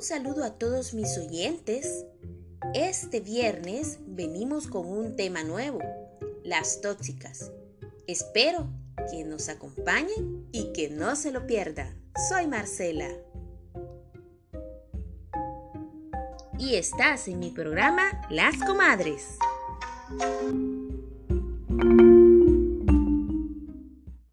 Un saludo a todos mis oyentes. Este viernes venimos con un tema nuevo, las tóxicas. Espero que nos acompañen y que no se lo pierdan. Soy Marcela. Y estás en mi programa Las Comadres.